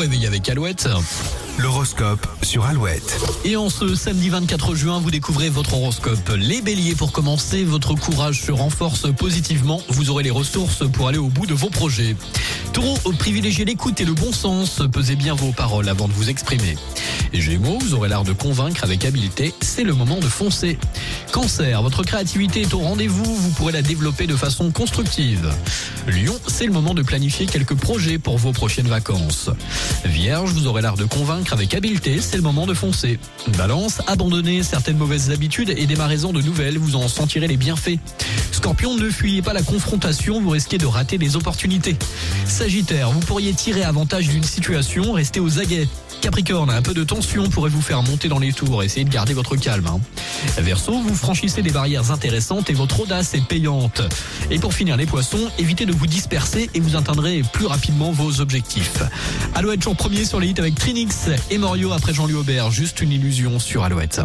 réveil avec Alouette. L'horoscope sur Alouette. Et en ce samedi 24 juin, vous découvrez votre horoscope. Les béliers, pour commencer, votre courage se renforce positivement. Vous aurez les ressources pour aller au bout de vos projets. Taureau, privilégiez l'écoute et le bon sens. Pesez bien vos paroles avant de vous exprimer. Gémeaux, vous aurez l'art de convaincre avec habileté. C'est le moment de foncer. Cancer, votre créativité est au rendez-vous. Vous pourrez la développer de façon constructive. Lion, c'est le moment de planifier quelques projets pour vos prochaines vacances. Vierge, vous aurez l'art de convaincre avec habileté, c'est le moment de foncer. Balance, abandonnez certaines mauvaises habitudes et démarrez-en de nouvelles, vous en sentirez les bienfaits. Scorpion, ne fuyez pas la confrontation, vous risquez de rater des opportunités. Sagittaire, vous pourriez tirer avantage d'une situation, restez aux aguets. Capricorne, un peu de tension pourrait vous faire monter dans les tours, essayez de garder votre calme. Hein. Verseau, vous franchissez des barrières intéressantes et votre audace est payante. Et pour finir les poissons, évitez de vous disperser et vous atteindrez plus rapidement vos objectifs. Alouette jour premier sur les avec Trinix et Morio après Jean-Louis Aubert, juste une illusion sur Alouette.